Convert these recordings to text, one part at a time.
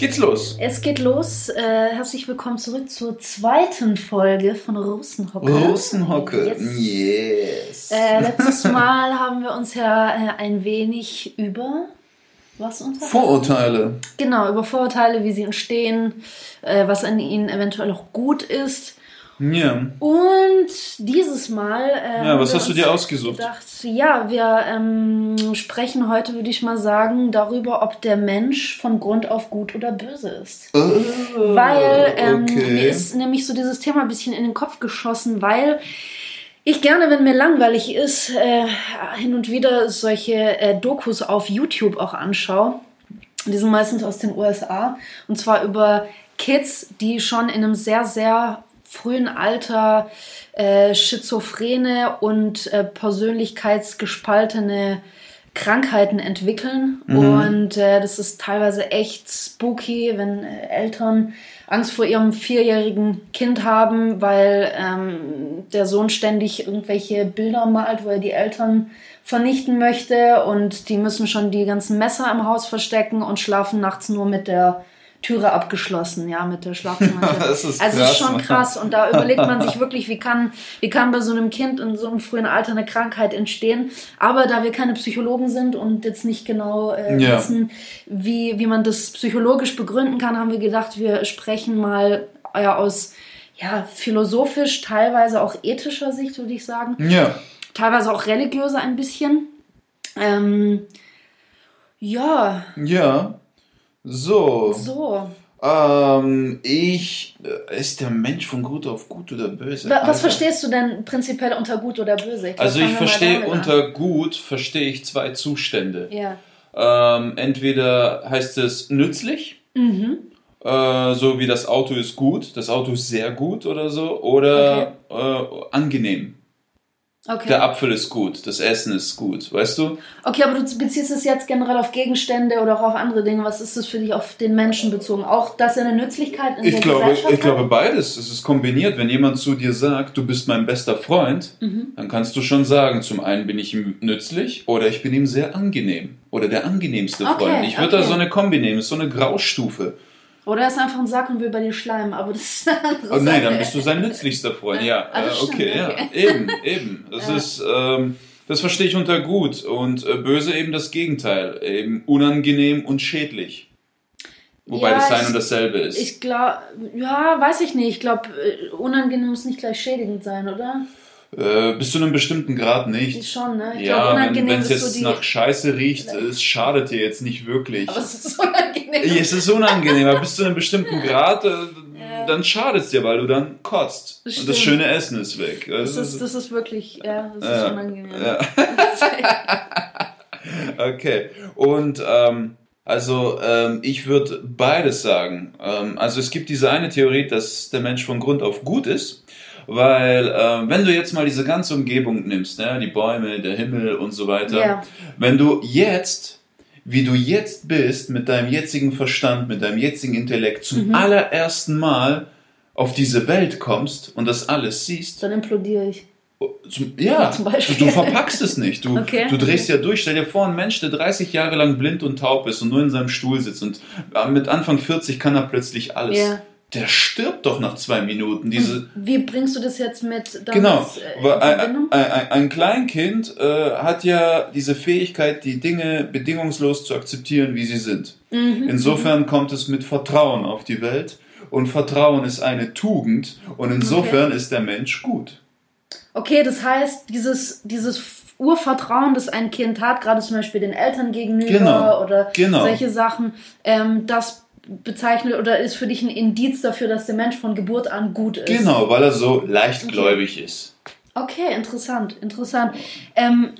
geht's los. Es geht los. Äh, herzlich willkommen zurück zur zweiten Folge von Rosenhocke. Rosenhocke. Yes. yes. Äh, letztes Mal haben wir uns ja äh, ein wenig über was unterhalten? Vorurteile. Genau, über Vorurteile, wie sie entstehen, äh, was an ihnen eventuell auch gut ist. Ja. Und dieses Mal. Äh, Ja, was hast du dir ausgesucht? Gedacht, ja, wir ähm, sprechen heute, würde ich mal sagen, darüber, ob der Mensch von Grund auf gut oder böse ist. Oh, Weil ähm, mir okay. ist nämlich so dieses Thema ein bisschen in den Kopf geschossen, weil ich gerne, wenn mir langweilig ist, äh, hin und wieder solche äh, Dokus auf YouTube auch anschaue. Die sind meistens aus den USA. Und zwar über Kids, die schon in einem sehr, sehr frühen Alter äh, schizophrene und äh, persönlichkeitsgespaltene Krankheiten entwickeln. Und äh, das ist teilweise echt spooky, wenn äh, Eltern Angst vor ihrem vierjährigen Kind haben, weil ähm, der Sohn ständig irgendwelche Bilder malt, wo er die Eltern vernichten möchte. Und die müssen schon die ganzen Messer im Haus verstecken und schlafen nachts nur mit der Türe abgeschlossen, ja, mit der Schlafzimmertür. Das ist also es ist schon krass. Und da überlegt man sich wirklich, wie kann, wie kann bei so einem Kind in so einem frühen Alter eine Krankheit entstehen. Aber da wir keine Psychologen sind und jetzt nicht genau äh, Ja. wissen, wie, wie man das psychologisch begründen kann, haben wir gedacht, wir sprechen mal ja, aus ja, philosophisch, teilweise auch ethischer Sicht, würde ich sagen. Ja. Teilweise auch religiöser ein bisschen. Ähm, ja, Ja. So. so. Ähm, ich. äh, Ist der Mensch von gut auf gut oder böse? Wa- Was Alter. verstehst du denn prinzipiell unter gut oder böse? glaub, Also ich verstehe damit an. unter gut, verstehe ich zwei Zustände. Ja. Ähm, entweder heißt es nützlich, Mhm. äh, so wie das Auto ist gut, das Auto ist sehr gut oder so, oder äh, angenehm. Okay. Der Apfel ist gut, das Essen ist gut, weißt du? Okay, aber du beziehst es jetzt generell auf Gegenstände oder auch auf andere Dinge. Was ist das für dich auf den Menschen bezogen? Auch, dass er eine Nützlichkeit in Ich der glaube, Gesellschaft ich glaube hat? beides. Es ist kombiniert. Wenn jemand zu dir sagt, du bist mein bester Freund, Mhm. dann kannst du schon sagen, zum einen bin ich ihm nützlich oder ich bin ihm sehr angenehm. Oder der angenehmste Okay, Freund. Ich würde da okay. so eine Kombi nehmen, ist so eine Graustufe. Oder er ist einfach ein Sack und will bei dir schleimen, aber das ist andere Oh nein, dann bist du sein nützlichster Freund. Ja, Ah, das äh, okay, stimmt, ja. okay. Eben, eben. Das Ja. ist, ähm, das verstehe ich unter gut. Und äh, böse eben das Gegenteil. Eben unangenehm und schädlich. Wobei Ja, das ein und dasselbe ist. Ich glaube, ja, weiß ich nicht. Ich glaube, unangenehm muss nicht gleich schädigend sein, oder? Äh, bis zu einem bestimmten Grad nicht. Schon, ne? Ich ja, glaube, wenn es jetzt so nach Scheiße riecht, es schadet dir jetzt nicht wirklich. aber es ist unangenehm. Ja, es ist unangenehm, aber bis zu einem bestimmten Grad, äh, Ja. dann schadet es dir, weil du dann kotzt. Das Und das schöne Essen ist weg. das, ist, das ist wirklich, ja, das Ja, ist unangenehm. ja. Okay. Und ähm, also ähm, ich würde beides sagen. Ähm, also es gibt diese eine Theorie, dass der Mensch von Grund auf gut ist. Weil ähm, wenn du jetzt mal diese ganze Umgebung nimmst, ne, die Bäume, der Himmel und so weiter, Ja. wenn du jetzt, wie du jetzt bist, mit deinem jetzigen Verstand, mit deinem jetzigen Intellekt zum Mhm. allerersten Mal auf diese Welt kommst und das alles siehst, Dann implodiere ich. zum, ja, Zum Beispiel. du verpackst es nicht. Du, Okay. du drehst ja durch. Stell dir vor, ein Mensch, der 30 Jahre lang blind und taub ist und nur in seinem Stuhl sitzt und äh, mit Anfang 40 kann er plötzlich alles. Ja. Der stirbt doch nach zwei Minuten. Diese, Wie bringst du das jetzt mit Genau, äh, ein, ein, ein, ein Kleinkind äh, hat ja diese Fähigkeit, die Dinge bedingungslos zu akzeptieren, wie sie sind. Mhm. Insofern kommt es mit Vertrauen auf die Welt und Vertrauen ist eine Tugend und insofern ist der Mensch gut. Okay, das heißt, dieses, dieses Urvertrauen, das ein Kind hat, gerade zum Beispiel den Eltern gegenüber Genau, oder genau. solche Sachen, ähm, das bezeichnet oder ist für dich ein Indiz dafür, dass der Mensch von Geburt an gut ist. Genau, weil er so leichtgläubig ist. Okay, interessant, interessant. Ähm,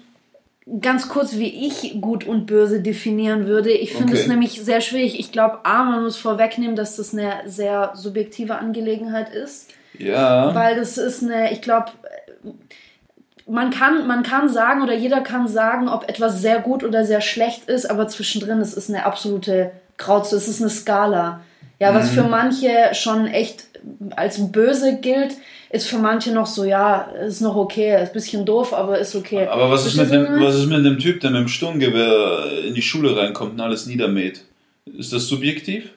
ganz kurz, wie ich gut und böse definieren würde. Ich finde Okay. es nämlich sehr schwierig. Ich glaube, A, man muss vorwegnehmen, dass das eine sehr subjektive Angelegenheit ist. Ja. Weil das ist eine, ich glaube, man kann, man kann sagen oder jeder kann sagen, ob etwas sehr gut oder sehr schlecht ist, aber zwischendrin, es ist eine absolute Grauzone, es ist eine Skala. Ja, was Mhm. für manche schon echt als böse gilt, ist für manche noch so, ja, ist noch okay, ist ein bisschen doof, aber ist okay. Aber was ist, mit dem, was ist mit dem Typ, der mit dem Sturmgewehr in die Schule reinkommt und alles niedermäht? Ist das subjektiv?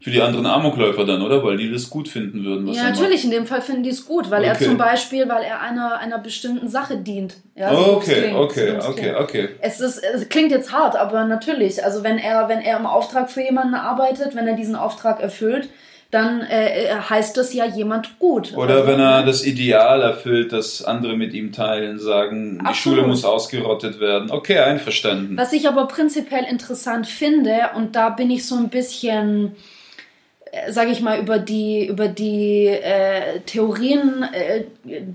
Für die anderen Amokläufer dann, oder? Weil die das gut finden würden. Ja, natürlich, in dem Fall finden die es gut, weil okay. er zum Beispiel, weil er einer, einer bestimmten Sache dient. Ja, so okay, klingt, okay, so okay, okay. Es, ist, es klingt jetzt hart, aber natürlich, also wenn er, wenn er im Auftrag für jemanden arbeitet, wenn er diesen Auftrag erfüllt, dann äh, heißt das ja jemand gut. Oder also, wenn er das Ideal erfüllt, das andere mit ihm teilen, sagen, absolut. die Schule muss ausgerottet werden. Okay, einverstanden. Was ich aber prinzipiell interessant finde, und da bin ich so ein bisschen sage ich mal, über die, über die äh, Theorien äh,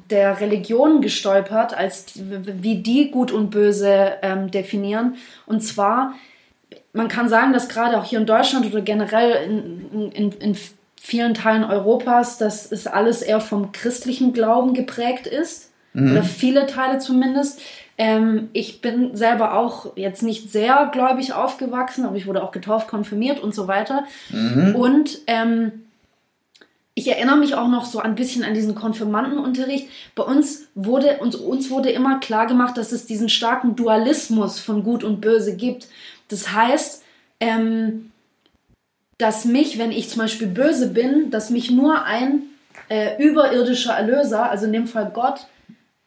der Religion gestolpert, als wie die Gut und Böse ähm, definieren. Und zwar, man kann sagen, dass gerade auch hier in Deutschland oder generell in, in, in vielen Teilen Europas, dass es alles eher vom christlichen Glauben geprägt ist. Mhm. Oder viele Teile zumindest. Ähm, ich bin selber auch jetzt nicht sehr gläubig aufgewachsen, aber ich wurde auch getauft, konfirmiert und so weiter. Mhm. Und ähm, ich erinnere mich auch noch so ein bisschen an diesen Konfirmandenunterricht. Bei uns wurde, uns, uns wurde immer klar gemacht, dass es diesen starken Dualismus von Gut und Böse gibt. Das heißt, ähm, dass mich, wenn ich zum Beispiel böse bin, dass mich nur ein äh, überirdischer Erlöser, also in dem Fall Gott,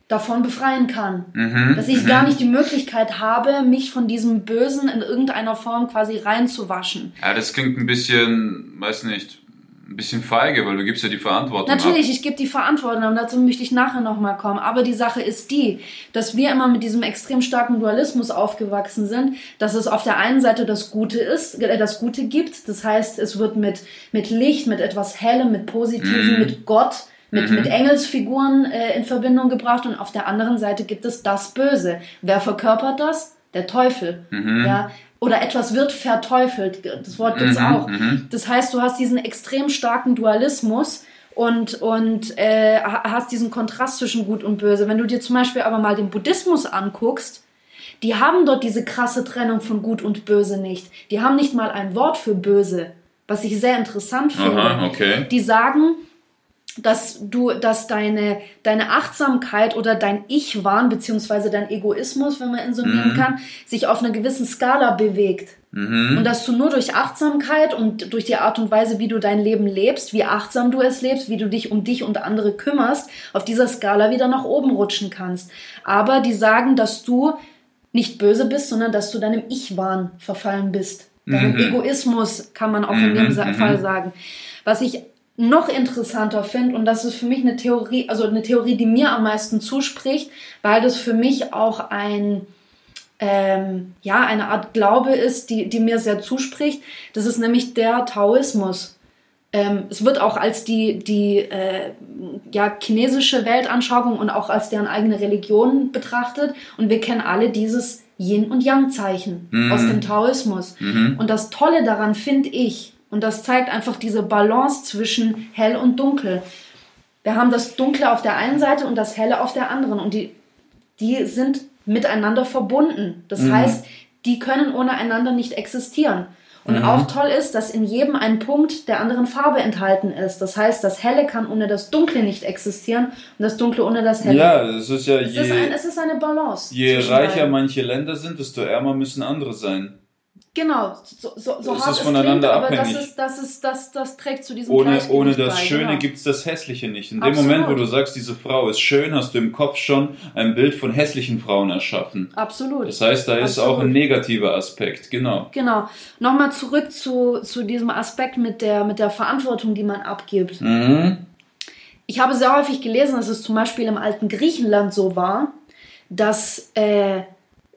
davon befreien kann. Mhm, dass ich mhm. gar nicht die Möglichkeit habe, mich von diesem Bösen in irgendeiner Form quasi reinzuwaschen. Ja, das klingt ein bisschen, weiß nicht, ein bisschen feige, weil du gibst ja die Verantwortung Natürlich, ab. ich gebe die Verantwortung, und dazu möchte ich nachher nochmal kommen. Aber die Sache ist die, dass wir immer mit diesem extrem starken Dualismus aufgewachsen sind, dass es auf der einen Seite das Gute ist, äh, das Gute gibt. Das heißt, es wird mit, mit Licht, mit etwas Hellem, mit Positiven, mm. mit Gott, mit, mhm. mit Engelsfiguren äh, in Verbindung gebracht und auf der anderen Seite gibt es das Böse. Wer verkörpert das? Der Teufel. Mhm. Ja, oder etwas wird verteufelt. Das Wort gibt es mhm, auch. Mhm. Das heißt, du hast diesen extrem starken Dualismus und, und äh, hast diesen Kontrast zwischen Gut und Böse. Wenn du dir zum Beispiel aber mal den Buddhismus anguckst, die haben dort diese krasse Trennung von Gut und Böse nicht. Die haben nicht mal ein Wort für Böse, was ich sehr interessant finde. Aha, okay. Die sagen, dass du, dass deine, deine Achtsamkeit oder dein Ich-Wahn, beziehungsweise dein Egoismus, wenn man ihn so nennen mhm. kann, sich auf einer gewissen Skala bewegt. Mhm. Und dass du nur durch Achtsamkeit und durch die Art und Weise, wie du dein Leben lebst, wie achtsam du es lebst, wie du dich um dich und andere kümmerst, auf dieser Skala wieder nach oben rutschen kannst. Aber die sagen, dass du nicht böse bist, sondern dass du deinem Ich-Wahn verfallen bist. Deinem mhm. Egoismus kann man auch in dem mhm. Fall sagen. Was ich noch interessanter finde und das ist für mich eine Theorie, also eine Theorie, die mir am meisten zuspricht, weil das für mich auch ein ähm, ja eine Art Glaube ist, die die mir sehr zuspricht. Das ist nämlich der Taoismus. Ähm, es wird auch als die die äh, ja chinesische Weltanschauung und auch als deren eigene Religion betrachtet und wir kennen alle dieses Yin und Yang Zeichen mhm. aus dem Taoismus. Mhm. Und das Tolle daran finde ich, und das zeigt einfach diese Balance zwischen hell und dunkel. Wir haben das Dunkle auf der einen Seite und das Helle auf der anderen. Und die, die sind miteinander verbunden. Das mhm. heißt, die können ohne einander nicht existieren. Und mhm. auch toll ist, dass in jedem ein Punkt der anderen Farbe enthalten ist. Das heißt, das Helle kann ohne das Dunkle nicht existieren und das Dunkle ohne das Helle. Ja, es ist ja je, es ist, ein, es ist eine Balance. Je reicher manche Länder sind, desto ärmer müssen andere sein. Genau, so, so, so hart ist es voneinander klingt, abhängig. aber das, ist, das, ist, das, das trägt zu diesem Ohne, ohne das bei, Schöne genau. gibt es das Hässliche nicht. In Absolut. dem Moment, wo du sagst, diese Frau ist schön, hast du im Kopf schon ein Bild von hässlichen Frauen erschaffen. Absolut. Das heißt, da Absolut. ist auch ein negativer Aspekt, genau. Genau. Nochmal zurück zu, zu diesem Aspekt mit der, mit der Verantwortung, die man abgibt. Mhm. Ich habe sehr häufig gelesen, dass es zum Beispiel im alten Griechenland so war, dass, äh,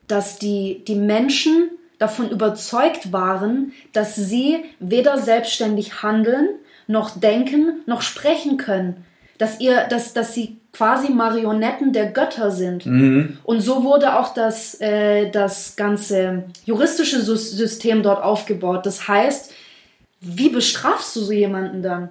dass die, die Menschen davon überzeugt waren, dass sie weder selbstständig handeln, noch denken, noch sprechen können. Dass, ihr, dass, dass sie quasi Marionetten der Götter sind. Mhm. Und so wurde auch das, äh, das ganze juristische System dort aufgebaut. Das heißt, wie bestrafst du so jemanden dann?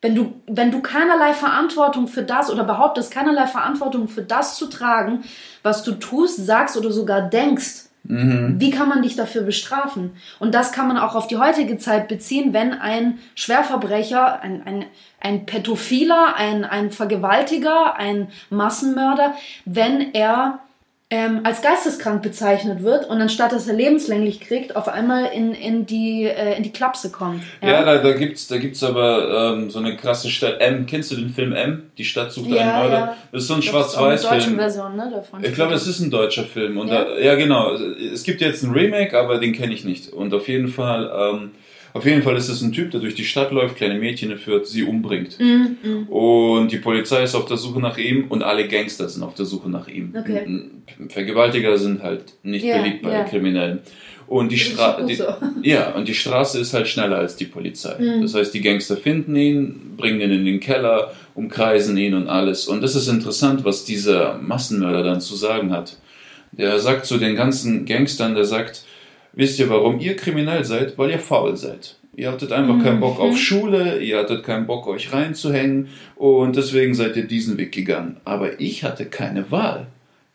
Wenn du, wenn du keinerlei Verantwortung für das oder behauptest, keinerlei Verantwortung für das zu tragen, was du tust, sagst oder sogar denkst, Mhm. Wie kann man dich dafür bestrafen? Und das kann man auch auf die heutige Zeit beziehen, wenn ein Schwerverbrecher, ein, ein, ein Pädophiler, ein, ein Vergewaltiger, ein Massenmörder, wenn er ähm, als geisteskrank bezeichnet wird und anstatt dass er lebenslänglich kriegt, auf einmal in, in, die, äh, in die Klapse kommt. Ja, ja da, da gibt es da gibt's aber ähm, so eine krasse Stadt. M, kennst du den Film M? Die Stadt sucht ja, einen Mörder. Ja. Das ist so ein Schwarz-Weiß-Film. Version, ne, davon. Ich glaube, es ist ein deutscher Film. Und ja. Da, ja, genau. Es gibt jetzt ein Remake, aber den kenne ich nicht. Und auf jeden Fall. Ähm, auf jeden Fall ist es ein Typ, der durch die Stadt läuft, kleine Mädchen führt, sie umbringt. Mm. Und die Polizei ist auf der Suche nach ihm und alle Gangster sind auf der Suche nach ihm. Okay. Vergewaltiger sind halt nicht yeah, beliebt bei yeah. Kriminellen. Und die, Stra die, ja, und die Straße ist halt schneller als die Polizei. Mm. Das heißt, die Gangster finden ihn, bringen ihn in den Keller, umkreisen ihn und alles. Und das ist interessant, was dieser Massenmörder dann zu sagen hat. Der sagt zu den ganzen Gangstern, der sagt, Wisst ihr, warum ihr kriminell seid? Weil ihr faul seid. Ihr hattet einfach mhm. keinen Bock auf mhm. Schule, ihr hattet keinen Bock, euch reinzuhängen und deswegen seid ihr diesen Weg gegangen. Aber ich hatte keine Wahl.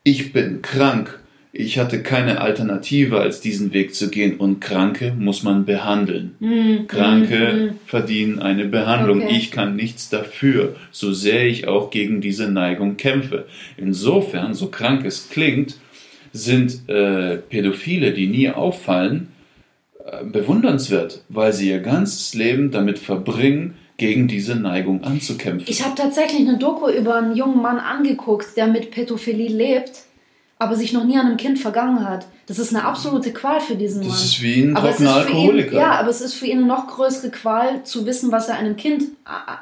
Ich bin krank. Ich hatte keine Alternative, als diesen Weg zu gehen. Und Kranke muss man behandeln. Mhm. Kranke mhm. verdienen eine Behandlung. Okay. Ich kann nichts dafür, so sehr ich auch gegen diese Neigung kämpfe. Insofern, so krank es klingt, sind äh, Pädophile, die nie auffallen, äh, bewundernswert, weil sie ihr ganzes Leben damit verbringen, gegen diese Neigung anzukämpfen. Ich habe tatsächlich eine Doku über einen jungen Mann angeguckt, der mit Pädophilie lebt, aber sich noch nie an einem Kind vergangen hat. Das ist eine absolute Qual für diesen Mann. Das ist wie ein trockener Alkoholiker. Ihn, ja, aber es ist für ihn eine noch größere Qual, zu wissen, was er einem Kind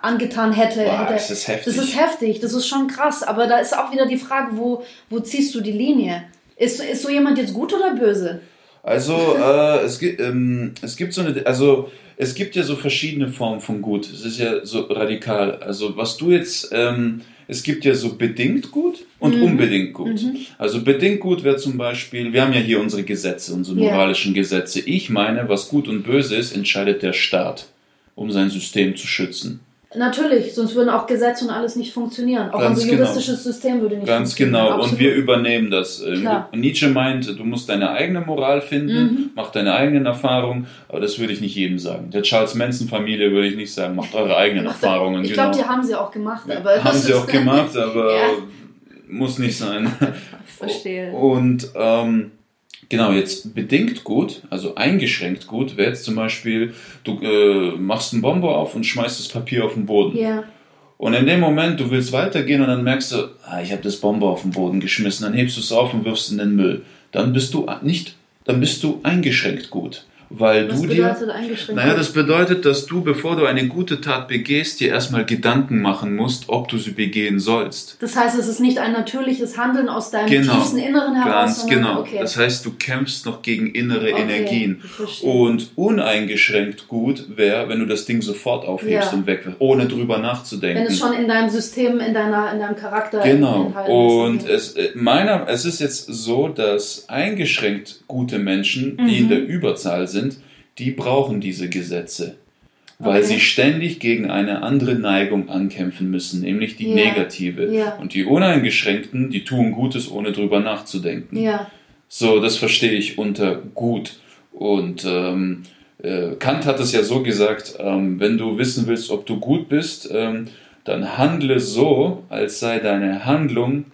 angetan hätte. Boah, hätte. Das ist heftig. Das ist heftig, das ist schon krass. Aber da ist auch wieder die Frage, wo, wo ziehst du die Linie? Ist, ist so jemand jetzt gut oder böse? Also äh, es, gibt, ähm, es gibt so eine, also es gibt ja so verschiedene Formen von gut. Es ist ja so radikal. Also was du jetzt, ähm, es gibt ja so bedingt gut und mhm. unbedingt gut. Mhm. Also bedingt gut wäre zum Beispiel, wir haben ja hier unsere Gesetze, unsere moralischen ja. Gesetze. Ich meine, was gut und böse ist, entscheidet der Staat, um sein System zu schützen. Natürlich, sonst würden auch Gesetze und alles nicht funktionieren. Auch Ganz unser juristisches genau. System würde nicht Ganz funktionieren. Ganz genau, Absolut. und wir übernehmen das. Ähm, Klar. Nietzsche meint, du musst deine eigene Moral finden, mhm. mach deine eigenen Erfahrungen, aber das würde ich nicht jedem sagen. Der Charles Manson-Familie würde ich nicht sagen, macht eure eigenen Erfahrungen. Ich glaube, genau. die haben sie auch gemacht. Aber haben sie auch gemacht, aber ja. muss nicht sein. Verstehe. Und ähm, Genau, jetzt bedingt gut, also eingeschränkt gut, wäre jetzt zum Beispiel, du äh, machst einen Bomber auf und schmeißt das Papier auf den Boden. Ja. Und in dem Moment, du willst weitergehen und dann merkst du, ah, ich habe das Bomber auf den Boden geschmissen, dann hebst du es auf und wirfst es in den Müll. Dann bist du nicht, dann bist du eingeschränkt gut weil Was du dir. Naja, das bedeutet, dass du, bevor du eine gute Tat begehst, dir erstmal Gedanken machen musst, ob du sie begehen sollst. Das heißt, es ist nicht ein natürliches Handeln aus deinem genau, tiefsten Inneren heraus. Ganz genau. Okay. Das heißt, du kämpfst noch gegen innere okay, Energien. Und uneingeschränkt gut wäre, wenn du das Ding sofort aufhebst ja. und wegwirfst, ohne drüber nachzudenken. Wenn es schon in deinem System, in, deiner, in deinem Charakter Genau. Und es, äh, meiner, es ist jetzt so, dass eingeschränkt gute Menschen, die mhm. in der Überzahl sind, sind, die brauchen diese Gesetze, weil okay. sie ständig gegen eine andere Neigung ankämpfen müssen, nämlich die ja. negative. Ja. Und die Uneingeschränkten, die tun Gutes, ohne drüber nachzudenken. Ja. So, das verstehe ich unter gut. Und ähm, äh, Kant hat es ja so gesagt, ähm, wenn du wissen willst, ob du gut bist, ähm, dann handle so, als sei deine Handlung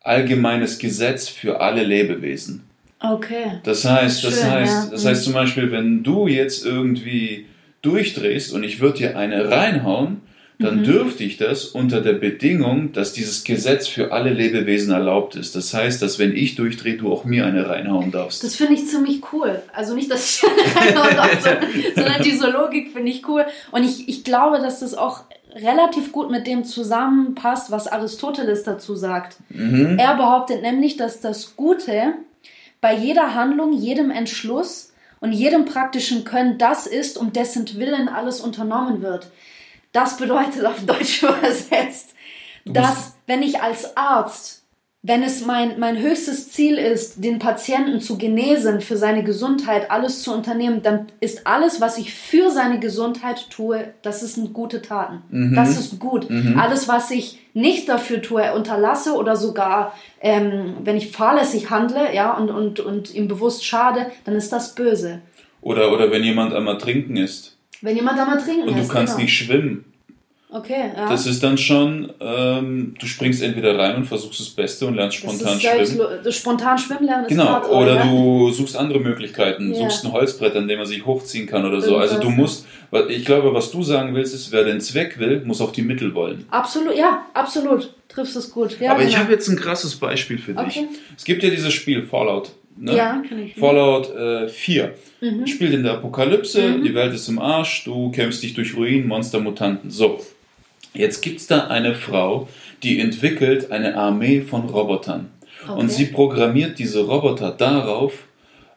allgemeines Gesetz für alle Lebewesen. Okay. Das heißt, Schön, das heißt, ja. das heißt zum Beispiel, wenn du jetzt irgendwie durchdrehst und ich würde dir eine reinhauen, dann mhm. dürfte ich das unter der Bedingung, dass dieses Gesetz für alle Lebewesen erlaubt ist. Das heißt, dass wenn ich durchdrehe, du auch mir eine reinhauen darfst. Das finde ich ziemlich cool. Also nicht, dass ich eine reinhauen darf, sondern diese Logik finde ich cool. Und ich, ich glaube, dass das auch relativ gut mit dem zusammenpasst, was Aristoteles dazu sagt. Mhm. Er behauptet nämlich, dass das Gute bei jeder Handlung, jedem Entschluss und jedem praktischen Können das ist, um dessen Willen alles unternommen wird. Das bedeutet auf Deutsch übersetzt, dass wenn ich als Arzt wenn es mein, mein höchstes Ziel ist, den Patienten zu genesen, für seine Gesundheit alles zu unternehmen, dann ist alles, was ich für seine Gesundheit tue, das sind gute Taten. Mhm. Das ist gut. Mhm. Alles, was ich nicht dafür tue, unterlasse oder sogar, ähm, wenn ich fahrlässig handle, ja, und, und, und ihm bewusst schade, dann ist das böse. Oder, oder wenn jemand einmal trinken ist. Wenn jemand einmal trinken ist. Und du kannst genau. nicht schwimmen Okay, ja. Das ist dann schon, ähm, du springst entweder rein und versuchst das Beste und lernst spontan schwimmen. das spontan schwimmen lernen ist Genau, hart, oder ja. du suchst andere Möglichkeiten, Ja. suchst ein Holzbrett, an dem man sich hochziehen kann oder so. Also du Irgendwas, musst, ich glaube, was du sagen willst, ist, wer den Zweck will, muss auch die Mittel wollen. Absolut, ja, absolut. Triffst es gut. Ja, Aber ich genau. habe jetzt ein krasses Beispiel für dich. Okay. Es gibt ja dieses Spiel Fallout. Ne? Ja, kenn ich. Fallout äh, 4. Mhm. Spielt in der Apokalypse, Mhm. die Welt ist im Arsch, du kämpfst dich durch Ruinen, Monster, Mutanten. So, jetzt gibt es da eine Frau, die entwickelt eine Armee von Robotern. Und Okay. sie programmiert diese Roboter darauf,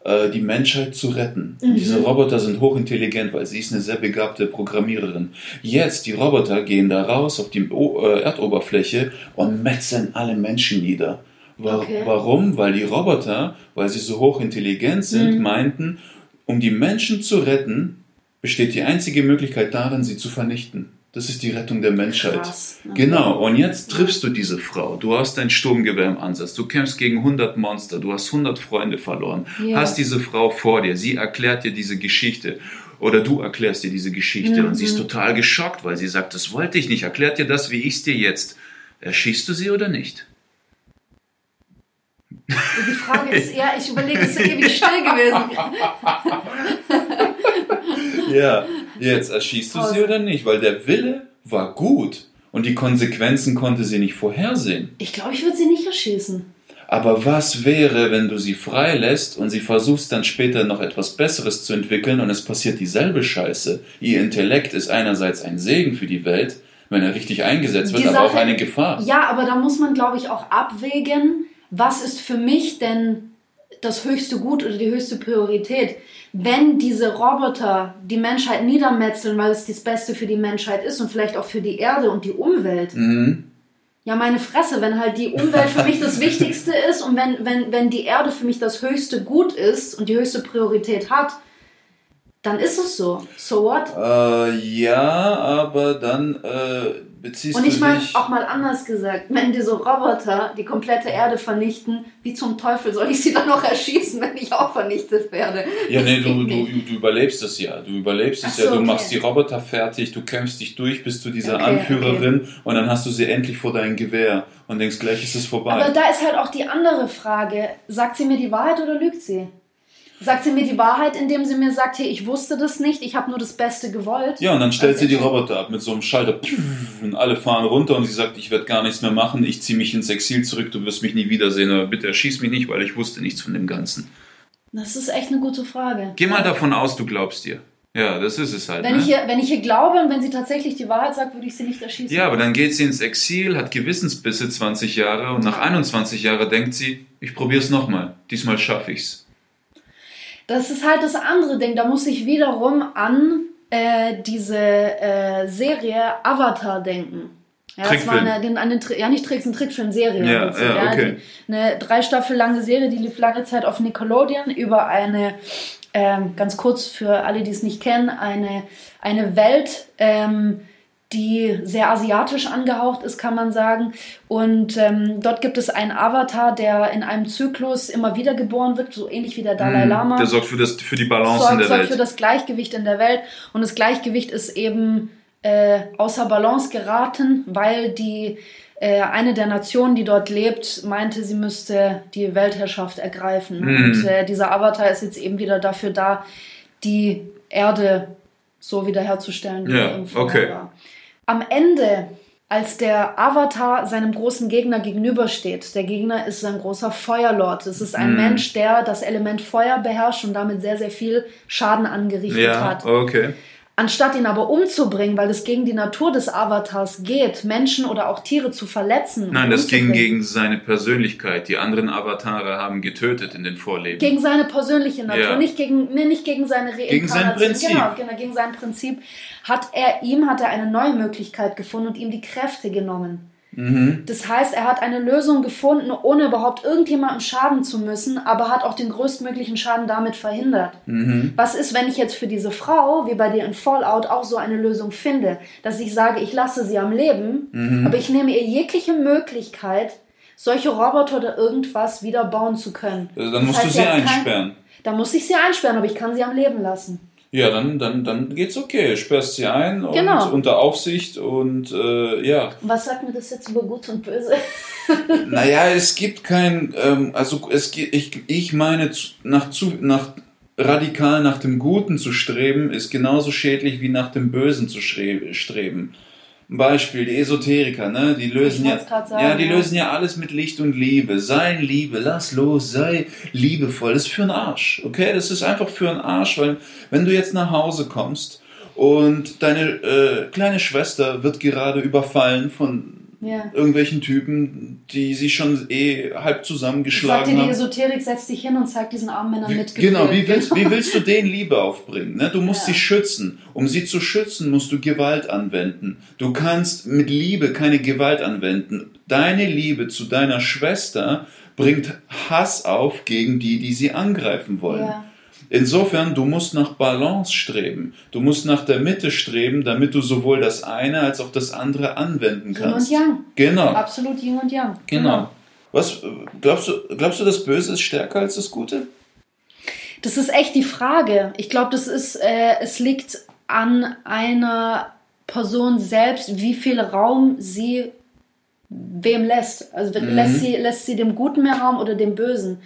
äh, die Menschheit zu retten. Mhm. Diese Roboter sind hochintelligent, weil sie ist eine sehr begabte Programmiererin. Jetzt, die Roboter gehen da raus auf die äh, Erdoberfläche und metzeln alle Menschen nieder. Okay. Warum? Weil die Roboter, weil sie so hochintelligent sind, Mhm. meinten, um die Menschen zu retten, besteht die einzige Möglichkeit darin, sie zu vernichten. Das ist die Rettung der Menschheit. Krass. Genau, und jetzt triffst du diese Frau. Du hast dein Sturmgewehr im Ansatz. Du kämpfst gegen 100 Monster. Du hast 100 Freunde verloren. Ja. Hast diese Frau vor dir. Sie erklärt dir diese Geschichte. Oder du erklärst dir diese Geschichte. Und sie ist Mhm. total geschockt, weil sie sagt, das wollte ich nicht. Erklärt dir das, wie ich es dir jetzt. Erschießt du sie oder nicht? Die Frage ist eher, ich überlege, es ist ewig still gewesen. Ja, jetzt erschießt du sie oder nicht? Weil der Wille war gut. Und die Konsequenzen konnte sie nicht vorhersehen. Ich glaube, ich würde sie nicht erschießen. Aber was wäre, wenn du sie freilässt und sie versuchst dann später noch etwas Besseres zu entwickeln und es passiert dieselbe Scheiße? Ihr Intellekt ist einerseits ein Segen für die Welt, wenn er richtig eingesetzt wird, Die aber auch Sache- eine Gefahr. Ja, aber da muss man, glaube ich, auch abwägen, was ist für mich denn das höchste Gut oder die höchste Priorität. Wenn diese Roboter die Menschheit niedermetzeln, weil es das Beste für die Menschheit ist und vielleicht auch für die Erde und die Umwelt, Mhm. Ja, meine Fresse, wenn halt die Umwelt für mich das Wichtigste ist und wenn, wenn, wenn die Erde für mich das höchste Gut ist und die höchste Priorität hat, dann ist es so. So what? Äh, ja, aber dann äh, beziehst Und ich meine, auch mal anders gesagt, wenn diese Roboter die komplette Erde vernichten, wie zum Teufel soll ich sie dann noch erschießen, wenn ich auch vernichtet werde? Ja, nee, du, du, du überlebst es ja. Du überlebst es so, ja. Du okay. machst die Roboter fertig, du kämpfst dich durch bis zu dieser Okay, Anführerin und dann hast du sie endlich vor dein Gewehr und denkst, gleich ist es vorbei. Aber da ist halt auch die andere Frage, sagt sie mir die Wahrheit oder lügt sie? Sagt sie mir die Wahrheit, indem sie mir sagt, hey, ich wusste das nicht, ich habe nur das Beste gewollt? Ja, und dann stellt Also sie die Roboter ab mit so einem Schalter. Und alle fahren runter und sie sagt, ich werde gar nichts mehr machen, ich ziehe mich ins Exil zurück, du wirst mich nie wiedersehen, aber bitte erschieß mich nicht, weil ich wusste nichts von dem Ganzen. Das ist echt eine gute Frage. Geh mal davon aus, du glaubst dir. Ja, das ist es halt. Wenn, ne? ich hier, wenn ich hier glaube und wenn sie tatsächlich die Wahrheit sagt, würde ich sie nicht erschießen. ja, aber dann geht sie ins Exil, hat Gewissensbisse 20 Jahre und nach 21 Jahren denkt sie, ich probier's nochmal, diesmal schaffe ich's. Das ist halt das andere Ding. Da muss ich wiederum an äh, diese äh, Serie Avatar denken. Ja, das war eine, den, eine, ja nicht Tricks, ein Trickfilm-Serie. Ja, Prinzip, ja, okay. Die, eine drei Staffel lange Serie, die lief lange Zeit auf Nickelodeon über eine, ähm, ganz kurz für alle, die es nicht kennen, eine, eine Welt, ähm, die sehr asiatisch angehaucht ist, kann man sagen. Und ähm, dort gibt es einen Avatar, der in einem Zyklus immer wieder geboren wird, so ähnlich wie der Dalai Lama. Der sorgt für, das, für die Balance in sorgt, der sorgt Welt. für das Gleichgewicht in der Welt. Und das Gleichgewicht ist eben äh, außer Balance geraten, weil die äh, eine der Nationen, die dort lebt, meinte, sie müsste die Weltherrschaft ergreifen. Mhm. Und äh, dieser Avatar ist jetzt eben wieder dafür da, die Erde so wiederherzustellen, wie Ja, okay. war. Am Ende, als der Avatar seinem großen Gegner gegenübersteht, der Gegner ist ein großer Feuerlord. Es ist ein Mhm. Mensch, der das Element Feuer beherrscht und damit sehr, sehr viel Schaden angerichtet ja, hat. okay. Anstatt ihn aber umzubringen, weil es gegen die Natur des Avatars geht, Menschen oder auch Tiere zu verletzen. Nein, das ging gegen seine Persönlichkeit. Die anderen Avatare haben getötet in den Vorleben. Gegen seine persönliche Natur, Ja. nicht, gegen, nee, nicht gegen seine Reinkarnation. Gegen sein Prinzip. Genau, genau, gegen sein Prinzip. Hat er ihm hat er eine neue Möglichkeit gefunden und ihm die Kräfte genommen. Mhm. Das heißt, er hat eine Lösung gefunden, ohne überhaupt irgendjemandem schaden zu müssen, aber hat auch den größtmöglichen Schaden damit verhindert. Mhm. Was ist, wenn ich jetzt für diese Frau, wie bei dir in Fallout, auch so eine Lösung finde, dass ich sage, ich lasse sie am Leben, Mhm. aber ich nehme ihr jegliche Möglichkeit, solche Roboter oder irgendwas wieder bauen zu können. Also Das dann musst du heißt, sie hat kein- einsperren. Dann muss ich sie einsperren, aber ich kann sie am Leben lassen. Ja, dann, dann, dann geht's okay. Sperrst sie ein und genau. unter Aufsicht und äh, ja. Was sagt mir das jetzt über Gut und Böse? naja, es gibt kein, ähm, also es ich, ich meine, nach, zu, nach radikal nach dem Guten zu streben, ist genauso schädlich wie nach dem Bösen zu streben. Beispiel, die Esoteriker, ne? Die lösen ja, sagen, ja, die ja. lösen ja alles mit Licht und Liebe. Sei Liebe, lass los, sei liebevoll. Das ist für einen Arsch, okay? Das ist einfach für einen Arsch, weil wenn du jetzt nach Hause kommst und deine äh, kleine Schwester wird gerade überfallen von ja. irgendwelchen Typen, die sich schon eh halb zusammengeschlagen haben. Die Esoterik setzt dich hin und zeigt diesen armen Männern mit. Genau, wie willst, wie willst du denen Liebe aufbringen? Ne? Du musst ja. sie schützen. Um sie zu schützen, musst du Gewalt anwenden. Du kannst mit Liebe keine Gewalt anwenden. Deine Liebe zu deiner Schwester bringt Hass auf gegen die, die sie angreifen wollen. Ja. Insofern, du musst nach Balance streben. Du musst nach der Mitte streben, damit du sowohl das eine als auch das andere anwenden kannst. Yin und Yang. Genau. Absolut Yin und Yang. Genau. genau. Was glaubst du, glaubst du, das Böse ist stärker als das Gute? Das ist echt die Frage. Ich glaube, das ist, äh, es liegt an einer Person selbst, wie viel Raum sie wem lässt. Also mhm. lässt, sie, lässt sie dem Guten mehr Raum oder dem Bösen.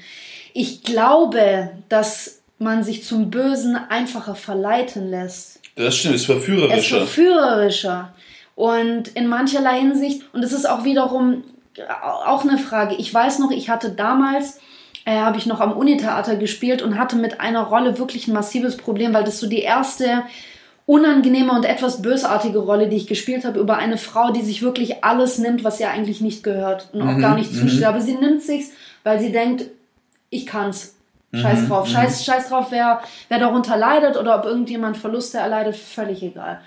Ich glaube, dass man sich zum Bösen einfacher verleiten lässt. Das stimmt, ist verführerischer. Es ist verführerischer. Und in mancherlei Hinsicht, und es ist auch wiederum auch eine Frage. Ich weiß noch, ich hatte damals, äh, habe ich noch am Unitheater gespielt und hatte mit einer Rolle wirklich ein massives Problem, weil das so die erste unangenehme und etwas bösartige Rolle, die ich gespielt habe, über eine Frau, die sich wirklich alles nimmt, was ihr eigentlich nicht gehört und auch mhm, gar nicht zusteht. Mhm. Aber sie nimmt sich's, weil sie denkt, ich kann's. Scheiß mhm, drauf. Mhm. Scheiß, scheiß drauf, wer, wer darunter leidet oder ob irgendjemand Verluste erleidet, völlig egal.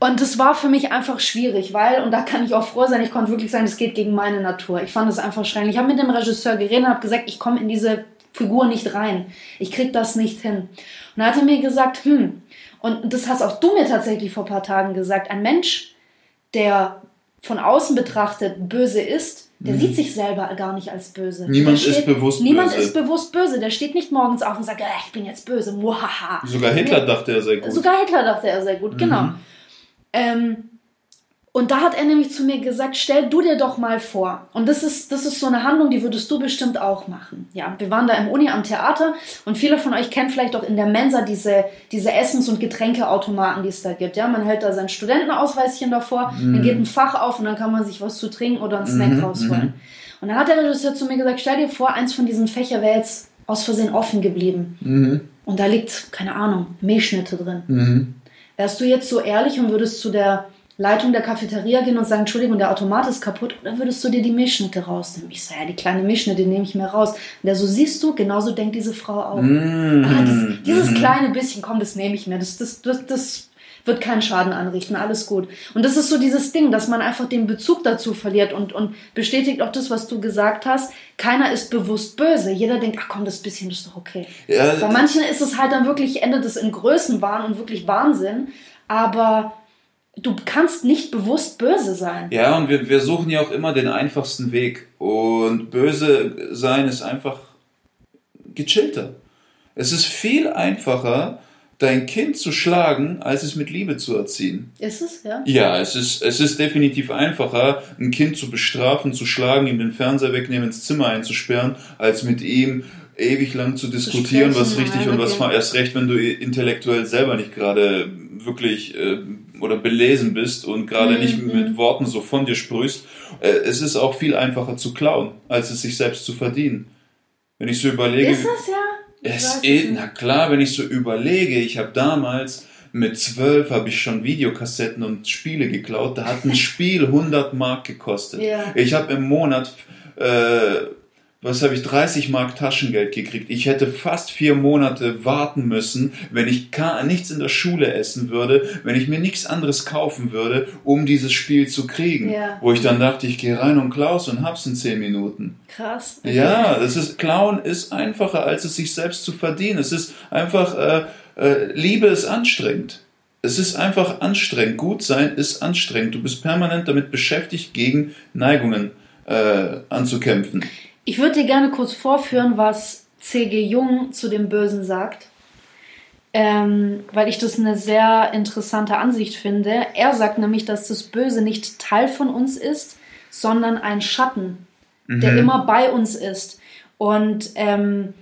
Und das war für mich einfach schwierig, weil, und da kann ich auch froh sein, ich konnte wirklich sagen, es geht gegen meine Natur. Ich fand es einfach schrecklich. Ich habe mit dem Regisseur geredet und habe gesagt, ich komme in diese Figur nicht rein. Ich krieg das nicht hin. Und er hatte mir gesagt, hm, und das hast auch du mir tatsächlich vor ein paar Tagen gesagt, ein Mensch, der von außen betrachtet böse ist, der mhm. sieht sich selber gar nicht als böse. Niemand steht, ist bewusst niemand böse. Niemand ist bewusst böse. Der steht nicht morgens auf und sagt, ich bin jetzt böse. Muhaha. Sogar Hitler nee. dachte er sehr gut. Sogar Hitler dachte er sehr gut, genau. mhm. genau. Ähm, und da hat er nämlich zu mir gesagt, stell du dir doch mal vor. Und das ist, das ist so eine Handlung, die würdest du bestimmt auch machen. Ja, wir waren da im Uni am Theater und viele von euch kennen vielleicht auch in der Mensa diese, diese Essens- und Getränkeautomaten, die es da gibt. Ja, man hält da sein Studentenausweischen davor, mhm. dann geht ein Fach auf und dann kann man sich was zu trinken oder einen Snack mhm. rausholen. Mhm. Und dann hat der Regisseur zu mir gesagt, stell dir vor, eins von diesen Fächern wäre jetzt aus Versehen offen geblieben. Mhm. Und da liegt, keine Ahnung, Milchschnitte drin. Mhm. Wärst du jetzt so ehrlich und würdest zu der Leitung der Cafeteria gehen und sagen, Entschuldigung, der Automat ist kaputt, oder würdest du dir die Milchschnitte rausnehmen? Ich sage, ja, die kleine Milchschnitte nehme ich mir raus. Und der so, siehst du, genauso denkt diese Frau auch. Mm. Ah, das, dieses mm. kleine bisschen, komm, das nehme ich mir. Das, das, das, das wird keinen Schaden anrichten, alles gut. Und das ist so dieses Ding, dass man einfach den Bezug dazu verliert und, und bestätigt auch das, was du gesagt hast. Keiner ist bewusst böse. Jeder denkt, ach komm, das bisschen ist doch okay. Ja, Bei manchen ist es halt dann wirklich, endet es in Größenwahn und wirklich Wahnsinn. Aber du kannst nicht bewusst böse sein. Ja, und wir, wir suchen ja auch immer den einfachsten Weg. Und böse sein ist einfach gechillter. Es ist viel einfacher, dein Kind zu schlagen, als es mit Liebe zu erziehen. Ist es, ja? Ja, es ist, es ist definitiv einfacher, ein Kind zu bestrafen, zu schlagen, ihm den Fernseher wegnehmen, ins Zimmer einzusperren, als mit ihm ewig lang zu diskutieren, was richtig und was falsch. Erst recht, wenn du intellektuell selber nicht gerade wirklich äh, oder belesen bist und gerade mhm. nicht mit Worten so von dir sprühst. Äh, es ist auch viel einfacher zu klauen, als es sich selbst zu verdienen. Wenn ich so überlege. Ist das ja? Es ist, na klar, wenn ich so überlege, ich habe damals mit zwölf habe ich schon Videokassetten und Spiele geklaut. Da hat ein Spiel 100 Mark gekostet. Yeah. Ich habe im Monat äh, was habe ich, 30 Mark Taschengeld gekriegt. Ich hätte fast vier Monate warten müssen, wenn ich nichts in der Schule essen würde, wenn ich mir nichts anderes kaufen würde, um dieses Spiel zu kriegen. Ja. Wo ich dann dachte, ich gehe rein und klaus und hab's in zehn Minuten. Krass. Okay. Ja, das ist, Klauen ist einfacher, als es sich selbst zu verdienen. Es ist einfach, äh, äh, Liebe ist anstrengend. Es ist einfach anstrengend. Gut sein ist anstrengend. Du bist permanent damit beschäftigt, gegen Neigungen äh, anzukämpfen. Ich würde dir gerne kurz vorführen, was C.G. Jung zu dem Bösen sagt. ähm, weil ich das eine sehr interessante Ansicht finde. Er sagt nämlich, dass das Böse nicht Teil von uns ist, sondern ein Schatten, mhm. der immer bei uns ist. Und ähm,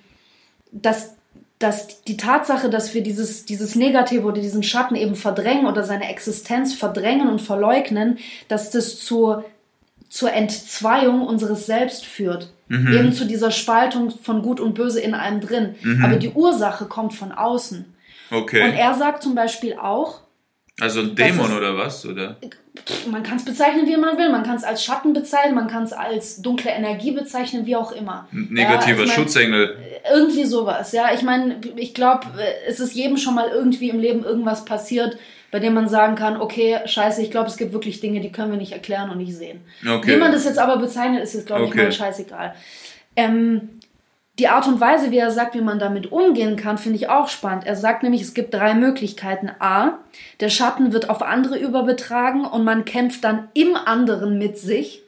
dass, dass die Tatsache, dass wir dieses, dieses Negative oder diesen Schatten eben verdrängen oder seine Existenz verdrängen und verleugnen, dass das zur, zur Entzweiung unseres Selbst führt. Mhm. Eben zu dieser Spaltung von Gut und Böse in einem drin. Mhm. Aber die Ursache kommt von außen. Okay. Und er sagt zum Beispiel auch. Also ein Dämon oder was? Oder? Man kann es bezeichnen, wie man will. Man kann es als Schatten bezeichnen, man kann es als dunkle Energie bezeichnen, wie auch immer. Negativer ja, ich mein, Schutzengel. Irgendwie sowas, ja. Ich meine, ich glaube, es ist jedem schon mal irgendwie im Leben irgendwas passiert, bei dem man sagen kann, okay, scheiße, ich glaube, es gibt wirklich Dinge, die können wir nicht erklären und nicht sehen. Okay. Wie man das jetzt aber bezeichnet, ist jetzt, glaube okay. ich, mal scheißegal. Ähm, die Art und Weise, wie er sagt, wie man damit umgehen kann, finde ich auch spannend. Er sagt nämlich, es gibt drei Möglichkeiten. A, der Schatten wird auf andere überbetragen und man kämpft dann im anderen mit sich.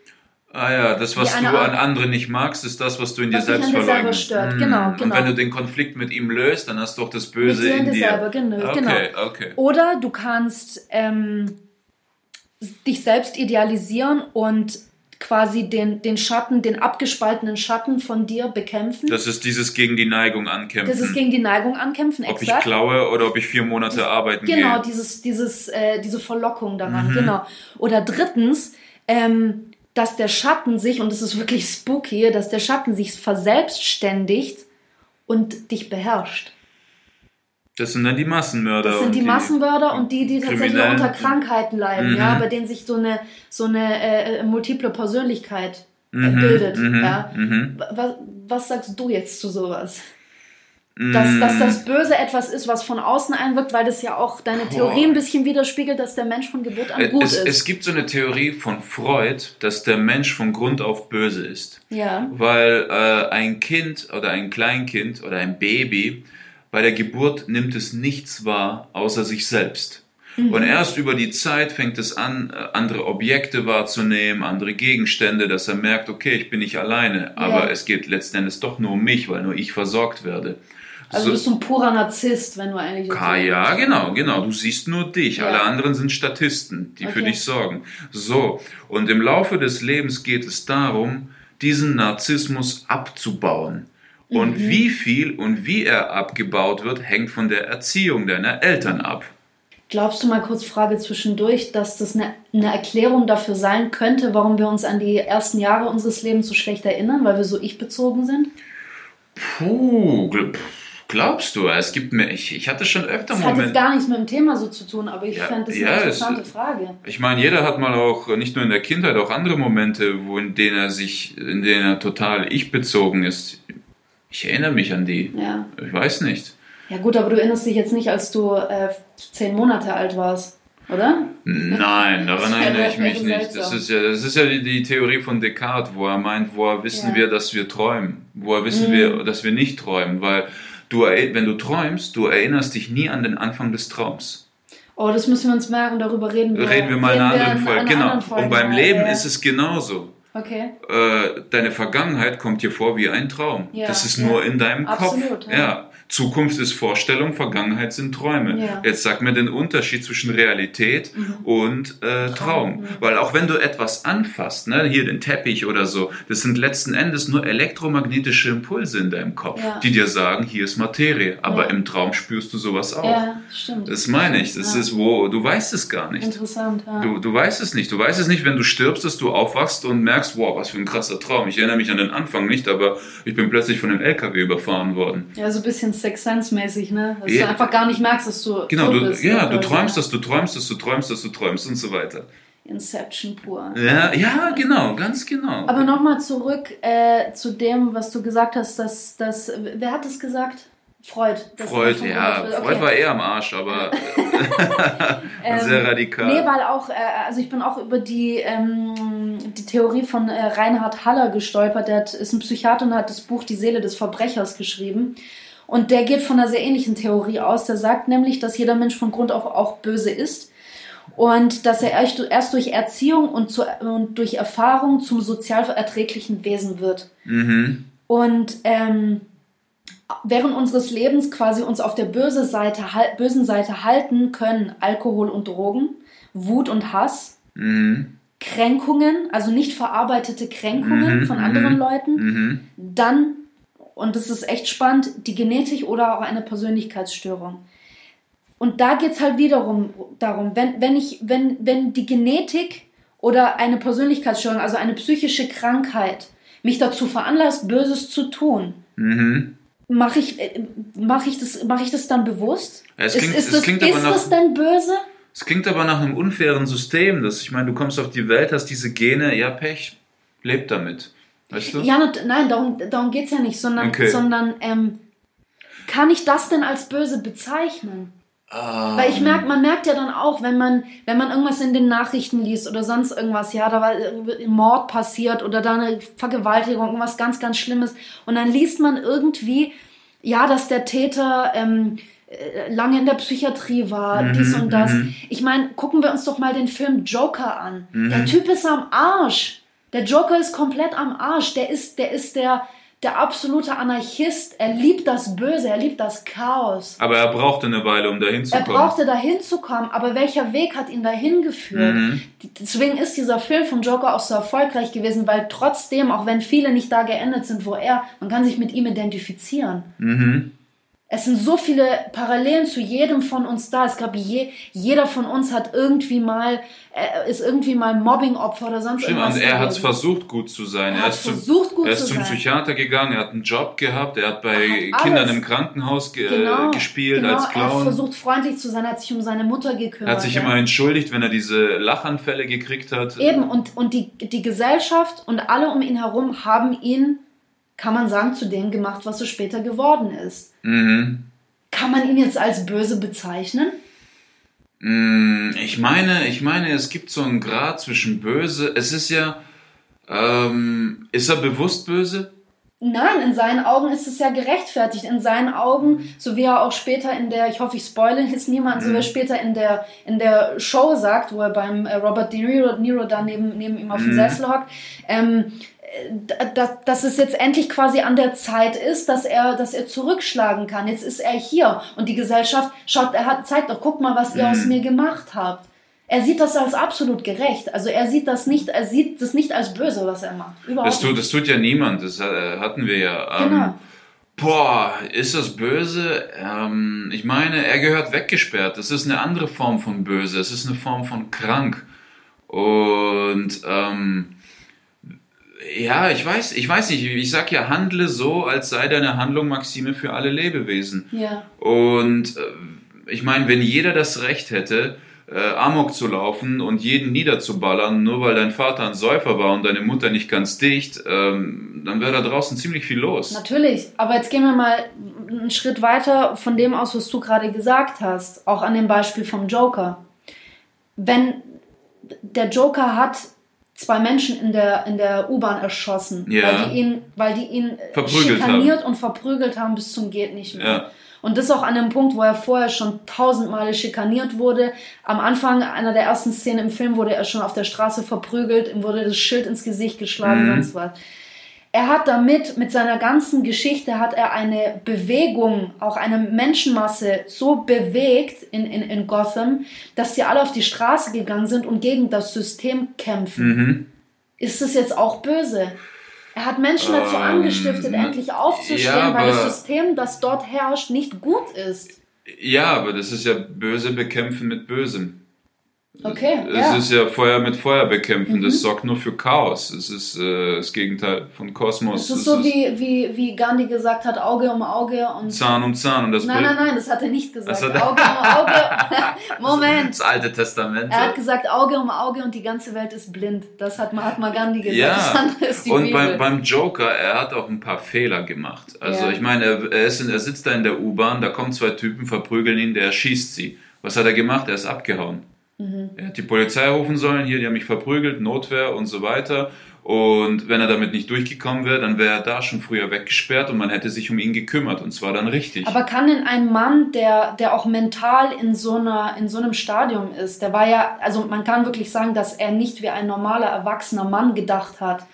Ah ja, das, was du an anderen nicht magst, ist das, was du in dir selbst verleugnest. Stört. Hm. Genau, genau. Und wenn du den Konflikt mit ihm löst, dann hast du auch das Böse in dir. Selber, genau, okay, genau. Okay. Oder du kannst ähm, dich selbst idealisieren und quasi den, den Schatten, den abgespaltenen Schatten von dir bekämpfen. Das ist dieses gegen die Neigung ankämpfen. Das ist gegen die Neigung ankämpfen, Ob exakt. ich klaue oder ob ich vier Monate das, arbeiten genau, gehe. Genau, dieses, dieses, äh, diese Verlockung daran, mhm. genau. Oder drittens, ähm, dass der Schatten sich, und das ist wirklich spooky, dass der Schatten sich verselbstständigt und dich beherrscht. Das sind dann die Massenmörder. Das sind die, die Massenmörder und die, die tatsächlich unter Krankheiten leiden, mhm. ja, bei denen sich so eine, so eine äh, multiple Persönlichkeit äh, mhm. bildet. Mhm. Ja. Mhm. Was, was sagst du jetzt zu sowas? Dass, dass das. Böse etwas ist, was von außen einwirkt, weil das ja auch deine Theorie ein bisschen widerspiegelt, dass der Mensch von Geburt an gut es, ist. Es gibt so eine Theorie von Freud, dass der Mensch von Grund auf böse ist. Ja. Weil äh, ein Kind oder ein Kleinkind oder ein Baby bei der Geburt nimmt es nichts wahr außer sich selbst. Mhm. Und erst über die Zeit fängt es an, äh, andere Objekte wahrzunehmen, andere Gegenstände, dass er merkt, okay, ich bin nicht alleine, aber ja. es geht letzten Endes doch nur um mich, weil nur ich versorgt werde. Also so, bist du ein purer Narzisst, wenn du eigentlich. Ka, ja, genau, genau. Du siehst nur dich. Ja. Alle anderen sind Statisten, die okay. für dich sorgen. So. Und im Laufe des Lebens geht es darum, diesen Narzissmus abzubauen. Und mhm. wie viel und wie er abgebaut wird, hängt von der Erziehung deiner Eltern ab. Glaubst du mal kurz Frage zwischendurch, dass das eine, eine, Erklärung dafür sein könnte, warum wir uns an die ersten Jahre unseres Lebens so schlecht erinnern, weil wir so ich-bezogen sind? Puh, Glaubst du? Es gibt mir, ich, ich hatte schon öfter das Momente. Das hat jetzt gar nichts mit dem Thema so zu tun, aber ich ja, fand das ja, eine interessante es, Frage. Ich meine, jeder hat mal auch, nicht nur in der Kindheit, auch andere Momente, wo in denen er sich, in denen er total ich-bezogen ist. Ich erinnere mich an die. Ja. Ich weiß nicht. Ja gut, aber du erinnerst dich jetzt nicht, als du äh, zehn Monate alt warst, oder? Nein, daran erinnere ich mich nicht. Das ist ja, das ist ja die, die, Theorie von Descartes, wo er meint, woher wissen ja. wir, dass wir träumen? Woher wissen mhm. wir, dass wir nicht träumen? Weil Du, wenn du träumst, du erinnerst dich nie an den Anfang des Traums. Oh, das müssen wir uns merken, darüber reden wir. Reden wir mal in einer anderen Folge. Genau. Folge. Und beim Leben ja. ist es genauso. Okay. Äh, deine Vergangenheit kommt dir vor wie ein Traum. Ja, das ist ja. nur in deinem Absolut, Kopf. Ja. Zukunft ist Vorstellung, Vergangenheit sind Träume. Ja. Jetzt sag mir den Unterschied zwischen Realität mhm. und äh, Traum. Traum. Weil auch wenn du etwas anfasst, ne, hier den Teppich oder so, das sind letzten Endes nur elektromagnetische Impulse in deinem Kopf, ja. die dir sagen, hier ist Materie. Aber ja. im Traum spürst du sowas auch. Ja, stimmt. Das meine ich. Das ist wo, du weißt es gar nicht. Interessant, ja. Du, du weißt es nicht. Du weißt es nicht, wenn du stirbst, dass du aufwachst und merkst, wow, was für ein krasser Traum. Ich erinnere mich an den Anfang nicht, aber ich bin plötzlich von einem LKW überfahren worden. Ja, so ein bisschen Sex Sense mäßig, ne? Dass ja. du einfach gar nicht merkst, dass du genau, du, bist. Ja, du träumst, dass du träumst, dass du träumst, dass du träumst und so weiter. Inception pur. Ja, ja, genau, ganz genau. Aber nochmal zurück äh, zu dem, was du gesagt hast, dass das, wer hat das gesagt? Freud. Freud, ja. Okay. Freud war eher am Arsch, aber ähm, sehr radikal. Nee, weil auch, äh, also ich bin auch über die, ähm, die Theorie von äh, Reinhard Haller gestolpert. Der hat, ist ein Psychiater und hat das Buch Die Seele des Verbrechers geschrieben. Und der geht von einer sehr ähnlichen Theorie aus. Der sagt nämlich, dass jeder Mensch von Grund auf auch böse ist und dass er erst durch Erziehung und, zu, und durch Erfahrung zum sozial erträglichen Wesen wird. Mhm. Und ähm, während unseres Lebens quasi uns auf der böse Seite, bösen Seite halten können Alkohol und Drogen, Wut und Hass, mhm. Kränkungen, also nicht verarbeitete Kränkungen mhm. von anderen mhm. Leuten, mhm. dann, und das ist echt spannend, die Genetik oder auch eine Persönlichkeitsstörung. Und da geht es halt wiederum darum, wenn, wenn, ich, wenn, wenn die Genetik oder eine Persönlichkeitsstörung, also eine psychische Krankheit, mich dazu veranlasst, Böses zu tun, mhm. mache ich, äh, mach ich, das, mach ich das dann bewusst? es klingt, ist, ist, das, ist nach, das dann böse? Es klingt aber nach einem unfairen System, dass ich meine, du kommst auf die Welt, hast diese Gene, ja Pech, lebt damit. Weißt du? Ja, nein, darum, darum geht es ja nicht, sondern, okay. sondern ähm, kann ich das denn als böse bezeichnen? Um. Weil ich merke, man merkt ja dann auch, wenn man, wenn man irgendwas in den Nachrichten liest oder sonst irgendwas, ja, da war ein Mord passiert oder da eine Vergewaltigung, irgendwas ganz, ganz Schlimmes. Und dann liest man irgendwie, ja, dass der Täter ähm, äh, lange in der Psychiatrie war, mhm, dies und das. Mhm. Ich meine, gucken wir uns doch mal den Film Joker an. Mhm. Der Typ ist am Arsch. Der Joker ist komplett am Arsch. Der ist, der ist der, der absolute Anarchist. Er liebt das Böse, er liebt das Chaos. Aber er brauchte eine Weile, um dahin zu kommen. Er brauchte dahin zu kommen, aber welcher Weg hat ihn dahin geführt? Mhm. Deswegen ist dieser Film vom Joker auch so erfolgreich gewesen, weil trotzdem, auch wenn viele nicht da geendet sind, wo er, man kann sich mit ihm identifizieren. Mhm. Es sind so viele Parallelen zu jedem von uns da. Es gab je, jeder von uns hat irgendwie mal äh, ist irgendwie mal Mobbing-Opfer oder sonst Stimmt, irgendwas. Und er hat versucht gut zu sein. Er, er ist, versucht, zum, gut er ist zum sein. Psychiater gegangen, er hat einen Job gehabt, er hat bei hat Kindern im Krankenhaus ge genau, gespielt genau, als Clown. Er hat versucht freundlich zu sein, er hat sich um seine Mutter gekümmert. Er hat sich ja. immer entschuldigt, wenn er diese Lachanfälle gekriegt hat. Eben, und, und die, die Gesellschaft und alle um ihn herum haben ihn kann man sagen, zu dem gemacht, was er später geworden ist. Mhm. Kann man ihn jetzt als böse bezeichnen? Mm, ich meine, ich meine, es gibt so einen Grad zwischen böse. Es ist ja, ähm, ist er bewusst böse? Nein, in seinen Augen ist es ja gerechtfertigt. In seinen Augen, so wie er auch später in der, ich hoffe, ich spoile jetzt niemanden, mhm. so wie er mhm. später in der, in der Show sagt, wo er beim äh, Robert De Niro, Niro da neben, neben ihm auf dem mhm. Sessel hockt, ähm, dass, dass es jetzt endlich quasi an der Zeit ist, dass er, dass er zurückschlagen kann. Jetzt ist er hier und die Gesellschaft schaut, er hat, zeigt doch, guck mal, was ihr mhm. aus mir gemacht habt. Er sieht das als absolut gerecht. Also er sieht das nicht, er sieht das nicht als böse, was er macht. Überhaupt das, tut, das tut ja niemand, das äh, hatten wir ja. Ähm, genau. Boah, ist das böse? Ähm, ich meine, er gehört weggesperrt. Das ist eine andere Form von böse. Es ist eine Form von krank. Und ähm, ja, ich weiß, ich weiß nicht. Ich sag ja, handle so, als sei deine Handlung Maxime für alle Lebewesen. Ja. Und äh, ich meine, wenn jeder das Recht hätte, äh, Amok zu laufen und jeden niederzuballern, nur weil dein Vater ein Säufer war und deine Mutter nicht ganz dicht, ähm, dann wäre da draußen ziemlich viel los. Natürlich, aber jetzt gehen wir mal einen Schritt weiter von dem aus, was du gerade gesagt hast, auch an dem Beispiel vom Joker. Wenn der Joker hat zwei Menschen in der, in der U-Bahn erschossen, ja. weil die ihn, weil die ihn schikaniert haben. und verprügelt haben bis zum geht nicht mehr. Ja. Und das auch an dem Punkt, wo er vorher schon tausendmal schikaniert wurde. Am Anfang einer der ersten Szenen im Film wurde er schon auf der Straße verprügelt, ihm wurde das Schild ins Gesicht geschlagen, mhm. sonst was. Er hat damit, mit seiner ganzen Geschichte, hat er eine Bewegung, auch eine Menschenmasse so bewegt in, in, in Gotham, dass sie alle auf die Straße gegangen sind und gegen das System kämpfen. Mhm. Ist das jetzt auch böse? Er hat Menschen dazu ähm, angestiftet, endlich aufzustehen, ja, weil das System, das dort herrscht, nicht gut ist. Ja, aber das ist ja böse bekämpfen mit Bösem. Okay. Es ja. ist ja Feuer mit Feuer bekämpfen, mhm. das sorgt nur für Chaos. Es ist äh, das Gegenteil von Kosmos. Es ist so, wie, wie, wie Gandhi gesagt hat, Auge um Auge und. Zahn um Zahn. Und das nein, nein, nein, das hat er nicht gesagt. Auge um Auge. Moment. Das alte Testament. Er hat gesagt, Auge um Auge und die ganze Welt ist blind. Das hat Mahatma Gandhi gesagt. Ja. Das andere ist die und beim, beim Joker, er hat auch ein paar Fehler gemacht. Also ja. ich meine, er, er, ist in, er sitzt da in der U-Bahn, da kommen zwei Typen, verprügeln ihn, der schießt sie. Was hat er gemacht? Er ist abgehauen. Mhm. Er hat die Polizei rufen sollen, hier, die haben mich verprügelt, Notwehr und so weiter. Und wenn er damit nicht durchgekommen wäre, dann wäre er da schon früher weggesperrt und man hätte sich um ihn gekümmert und zwar dann richtig. Aber kann denn ein Mann, der, der auch mental in so, einer, in so einem Stadium ist, der war ja, also man kann wirklich sagen, dass er nicht wie ein normaler erwachsener Mann gedacht hat.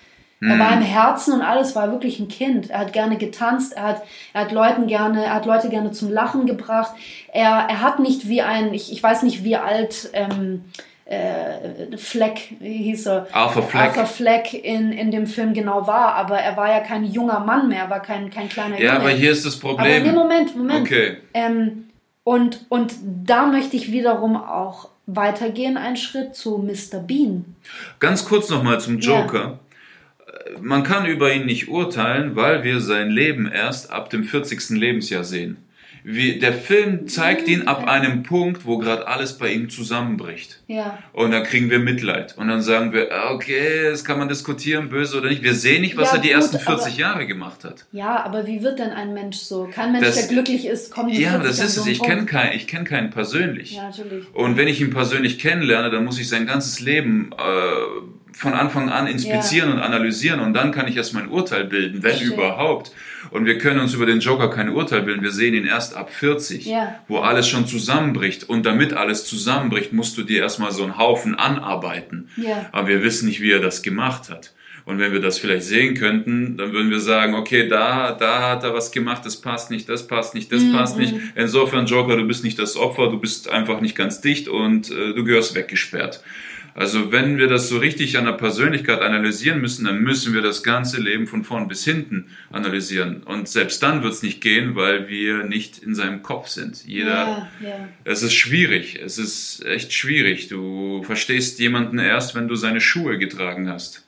Er war im Herzen und alles, war wirklich ein Kind. Er hat gerne getanzt, er hat, er hat Leuten gerne, er hat Leute gerne zum Lachen gebracht. Er, er hat nicht wie ein, ich, ich weiß nicht wie alt ähm, äh, Fleck, wie hieß er? Arthur Fleck. Arthur Fleck in, in dem Film genau war, aber er war ja kein junger Mann mehr, er war kein, kein kleiner Ja, Junge. aber hier ist das Aber Problem. nee, Moment, Moment. Okay. Ähm, und, und da möchte ich wiederum auch weitergehen, einen Schritt zu Mr. Bean. Ganz kurz nochmal zum Ja. Joker. Äh, Man kann über ihn nicht urteilen, weil wir sein Leben erst ab dem 40. Lebensjahr sehen. Wie, der Film zeigt ihn ab einem Punkt, wo gerade alles bei ihm zusammenbricht. Ja. Und dann kriegen wir Mitleid. Und dann sagen wir, ah, okay, das kann man diskutieren, böse oder nicht. Wir sehen nicht, was Ja, er die gut, ersten aber- 40 Jahre gemacht hat. Ja, aber wie wird denn ein Mensch so? Kein Mensch, Das- der glücklich ist, kommt mit Ja, 40 das ist so es. Ich kenne keinen, ich kenn keinen persönlich. Ja, natürlich. Und wenn ich ihn persönlich kennenlerne, dann muss ich sein ganzes Leben äh, von Anfang an inspizieren und analysieren und dann kann ich erst mein Urteil bilden, wenn Verstehe. überhaupt. Und wir können uns über den Joker kein Urteil bilden. Wir sehen ihn erst ab 40, Ja. wo alles schon zusammenbricht. Und damit alles zusammenbricht, musst du dir erstmal so einen Haufen anarbeiten. Ja. Aber wir wissen nicht, wie er das gemacht hat. Und wenn wir das vielleicht sehen könnten, dann würden wir sagen, okay, da, da hat er was gemacht, das passt nicht, das passt nicht, das Mhm. passt nicht. Insofern, Joker, du bist nicht das Opfer, du bist einfach nicht ganz dicht und äh, du gehörst weggesperrt. Also wenn wir das so richtig an der Persönlichkeit analysieren müssen, dann müssen wir das ganze Leben von vorn bis hinten analysieren. Und selbst dann wird es nicht gehen, weil wir nicht in seinem Kopf sind. Jeder, Ja, ja. es ist schwierig. Es ist echt schwierig. Du verstehst jemanden erst, wenn du seine Schuhe getragen hast.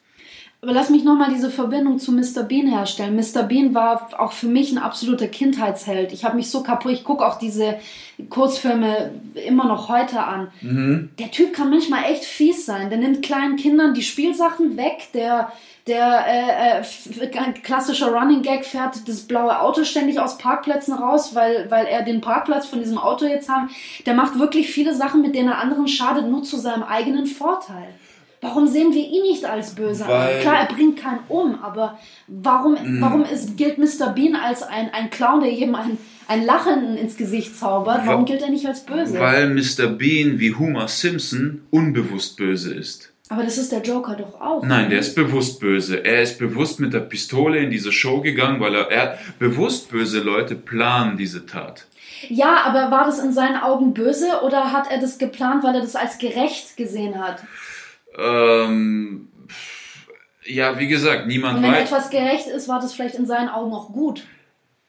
Aber lass mich nochmal diese Verbindung zu Mr. Bean herstellen. Mr. Bean war auch für mich ein absoluter Kindheitsheld. Ich habe mich so kaputt, ich gucke auch diese Kurzfilme immer noch heute an. Der Typ kann manchmal echt fies sein. Der nimmt kleinen Kindern die Spielsachen weg, der, der äh, äh, klassischer Running Gag fährt das blaue Auto ständig aus Parkplätzen raus, weil, weil er den Parkplatz von diesem Auto jetzt haben. Der macht wirklich viele Sachen, mit denen er anderen schadet, nur zu seinem eigenen Vorteil. Warum sehen wir ihn nicht als böse Weil- an? Klar, er bringt keinen um, aber warum, warum ist, gilt Mr. Bean als ein, ein Clown, der jedem ein, ein Lachen ins Gesicht zaubert? Warum Wa- gilt er nicht als böse? Weil Mr. Bean wie Homer Simpson unbewusst böse ist. aber das ist der Joker doch auch. Nein, der ist bewusst böse. Er ist bewusst mit der Pistole in diese Show gegangen, weil er, er bewusst böse Leute planen diese Tat. Ja, aber war das in seinen Augen böse oder hat er das geplant, weil er das als gerecht gesehen hat? Ähm, ja, wie gesagt, niemand Und wenn weiß. etwas gerecht ist, war das vielleicht in seinen Augen auch gut.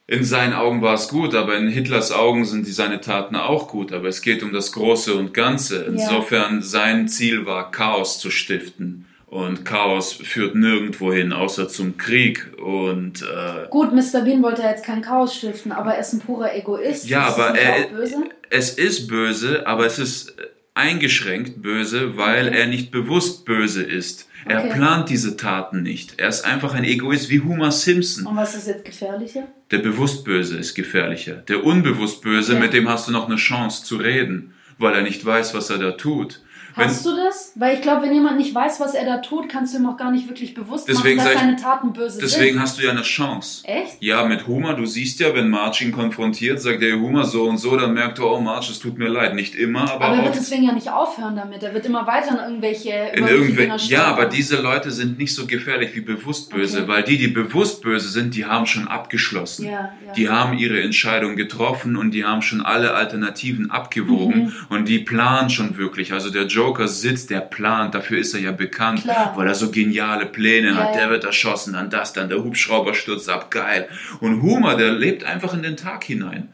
In seinen Augen war es gut, aber in Hitlers Augen sind die, seine Taten auch gut. Aber es geht um das Große und Ganze. Insofern sein Ziel war, Chaos zu stiften. Und Chaos führt nirgendwo hin, außer zum Krieg. Und äh, Gut, Mr. Bean wollte ja jetzt kein Chaos stiften, aber er ist ein purer Egoist. ja, aber er, böse? es ist böse, aber es ist eingeschränkt böse, weil er nicht bewusst böse ist. Er Okay. plant diese Taten nicht. Er ist einfach ein Egoist wie Homer Simpson. Und was ist jetzt gefährlicher? Der bewusst Böse ist gefährlicher. Der unbewusst Böse, Ja. mit dem hast du noch eine Chance zu reden, weil er nicht weiß, was er da tut. Wenn, Hast du das? Weil ich glaube, wenn jemand nicht weiß, was er da tut, kannst du ihm auch gar nicht wirklich bewusst Deswegen machen, dass ich- seine Taten böse deswegen sind. hast du ja eine Chance. Echt? Ja, mit Homer, du siehst ja, wenn Marge ihn konfrontiert, sagt der Homer so und so, dann merkt er, oh Marge, es tut mir leid. Nicht immer, aber, Aber er wird deswegen ja nicht aufhören damit. Er wird immer weiter in irgendwelche, In irgendwelche ja, aber diese Leute sind nicht so gefährlich wie bewusst böse, Okay. weil die, die bewusst böse sind, die haben schon abgeschlossen. Ja, ja. Die haben ihre Entscheidung getroffen und die haben schon alle Alternativen abgewogen Mhm. und die planen schon wirklich. Also der Joker sitzt, der plant, dafür ist er ja bekannt, Klar. weil er so geniale Pläne Ja, hat. Der wird erschossen, dann das, dann der Hubschrauber stürzt ab, geil. Und Homer, der lebt einfach in den Tag hinein.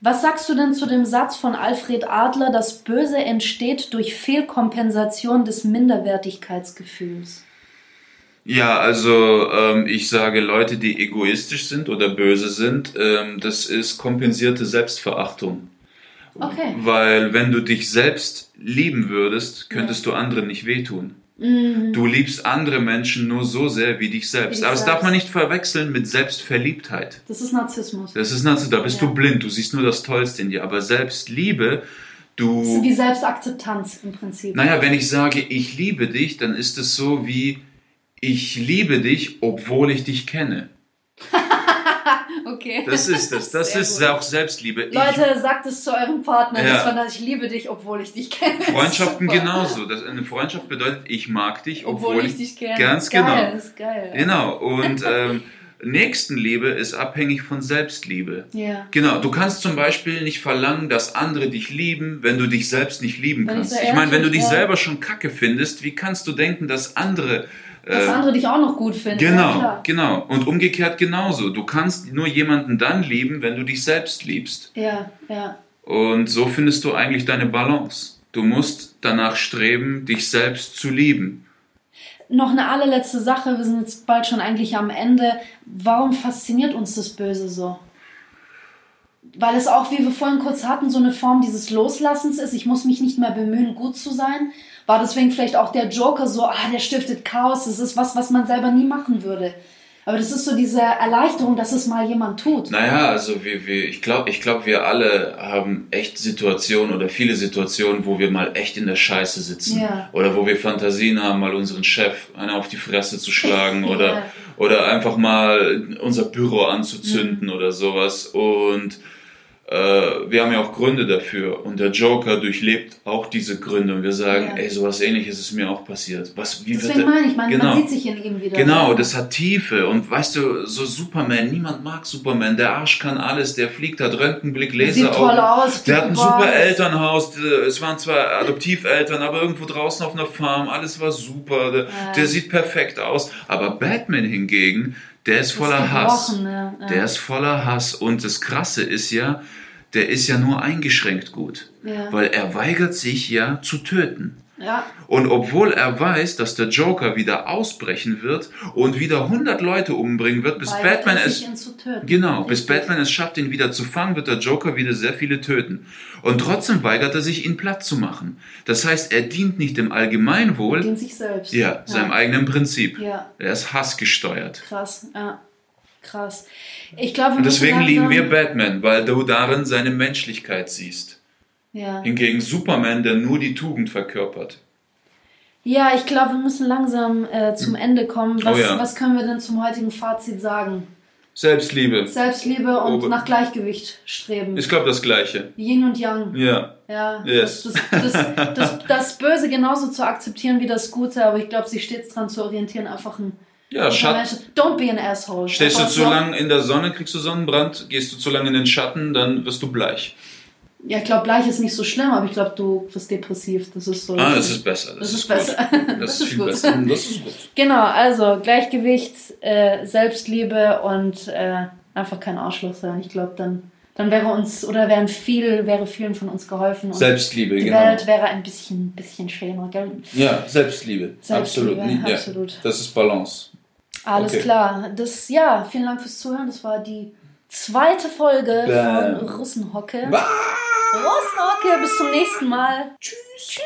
Was sagst du denn zu dem Satz von Alfred Adler, das Böse entsteht durch Fehlkompensation des Minderwertigkeitsgefühls? Ja, also ähm, ich sage, Leute, die egoistisch sind oder böse sind, ähm, das ist kompensierte Selbstverachtung. Okay. Weil wenn du dich selbst lieben würdest, könntest du anderen nicht wehtun. Du liebst andere Menschen nur so sehr wie dich selbst. Mhm. Wie dich Aber das darf selbst. man nicht verwechseln mit Selbstverliebtheit. Das ist Narzissmus. Das ist also, da bist Ja. du blind, du siehst nur das Tollste in dir. Aber Selbstliebe, Das ist du. wie Selbstakzeptanz im Prinzip. Naja, wenn ich sage, ich liebe dich, dann ist es so wie, ich liebe dich, obwohl ich dich kenne. Okay. Das ist es. Das Sehr ist gut. auch Selbstliebe. Leute, sagt es zu eurem Partner, Ja. das das, ich liebe dich, obwohl ich dich kenne. ich, Freundschaften genauso. Das, eine Freundschaft bedeutet, ich mag dich, obwohl, Obwohl ich dich kenne. Ganz geil, genau. ist geil. Genau. Und ähm, Nächstenliebe ist abhängig von Selbstliebe. Ja. Genau, du kannst zum Beispiel nicht verlangen, dass andere dich lieben, wenn du dich selbst nicht lieben Wenn ich kannst. so Ich meine, wenn du dich ja. selber schon kacke findest, wie kannst du denken, dass andere. Dass äh, andere dich auch noch gut finden. Ja, Genau, klar. genau. Und umgekehrt genauso. Du kannst nur jemanden dann lieben, wenn du dich selbst liebst. Ja, ja. Und so findest du eigentlich deine Balance. Du musst danach streben, dich selbst zu lieben. Noch eine allerletzte Sache, wir sind jetzt bald schon eigentlich am Ende. Warum fasziniert uns das Böse so? Weil es auch, wie wir vorhin kurz hatten, so eine Form dieses Loslassens ist. Ich muss mich nicht mehr bemühen, gut zu sein. War deswegen vielleicht auch der Joker so, ah, der stiftet Chaos. Das ist was, was man selber nie machen würde. Aber das ist so diese Erleichterung, dass es mal jemand tut. Naja, also wir, wir, ich glaube, ich glaub, wir alle haben echt Situationen oder viele Situationen, wo wir mal echt in der Scheiße sitzen. Ja. Oder wo wir Fantasien haben, mal unseren Chef einer auf die Fresse zu schlagen oder, Ja. oder einfach mal unser Büro anzuzünden oder sowas. Und wir haben ja auch Gründe dafür. Und der Joker durchlebt auch diese Gründe. Und wir sagen, Ja. ey, sowas ähnliches ist mir auch passiert. Was, wie wird Deswegen der- meine ich, man, genau. man sieht sich in ihm wieder. Genau, das hat Tiefe. Und weißt du, so Superman, niemand mag Superman. Der Arsch kann alles, der fliegt, hat Röntgenblick, Der sieht Laser toll aus. Der hat ein super Elternhaus. der- Es waren zwar Adoptiveltern, aber irgendwo draußen auf einer Farm. Alles war super. Der, Ja. der sieht perfekt aus. Aber Batman hingegen, der ist voller Hass. Ja. Der ist voller Hass. Und das Krasse ist ja, der ist ja nur eingeschränkt gut. Ja. Weil er weigert sich ja zu töten. Ja, Und obwohl er weiß, dass der Joker wieder ausbrechen wird und wieder 100 Leute umbringen wird, bis weigert Batman es genau, bis. Batman es schafft, ihn wieder zu fangen, wird der Joker wieder sehr viele töten. Und trotzdem weigert er sich, ihn platt zu machen. Das heißt, er dient nicht dem Allgemeinwohl, Gegen sich selbst. ja, seinem eigenen Prinzip. Ja, Er ist hassgesteuert. krass. Ja, krass. Ich glaube, deswegen lieben wir Batman, weil du darin seine Menschlichkeit siehst. Ja. Hingegen Superman, der nur die Tugend verkörpert. ja, ich glaube, wir müssen langsam äh, zum Ende kommen. Was, Oh ja. was können wir denn zum heutigen Fazit sagen? Selbstliebe. Selbstliebe und Oh, nach Gleichgewicht streben. Ich glaube das Gleiche. Yin und Yang. Ja. Ja, Yes. das, das, das, das, Böse genauso zu akzeptieren wie das Gute, aber ich glaube, sich stets daran zu orientieren, einfach ein Ja, Schatten. Don't be an asshole. Stehst du zu lange in der Sonne, kriegst du Sonnenbrand. Gehst du zu lange in den Schatten, dann wirst du bleich. Ja, ich glaube, bleich ist nicht so schlimm, aber ich glaube, du wirst depressiv. Das ist so. Ah, das ist besser. Das ist gut. besser. Das, Das ist ist viel gut. besser. Das ist gut. Genau, also Gleichgewicht, äh, Selbstliebe und äh, einfach kein Arschloch sein. Ich glaube, dann, dann wäre uns oder wären viel, wäre vielen von uns geholfen und Selbstliebe, die genau. Welt wäre ein bisschen, bisschen schöner, gell? Ja, Selbstliebe. Selbstliebe, absolut. Ja, absolut. Das ist Balance. Alles Okay. klar. Das, ja, vielen Dank fürs Zuhören. Das war die zweite Folge Bam. von Russenhocke. Bah! Russenhocke, bis zum nächsten Mal. Tschüss. Tschüss.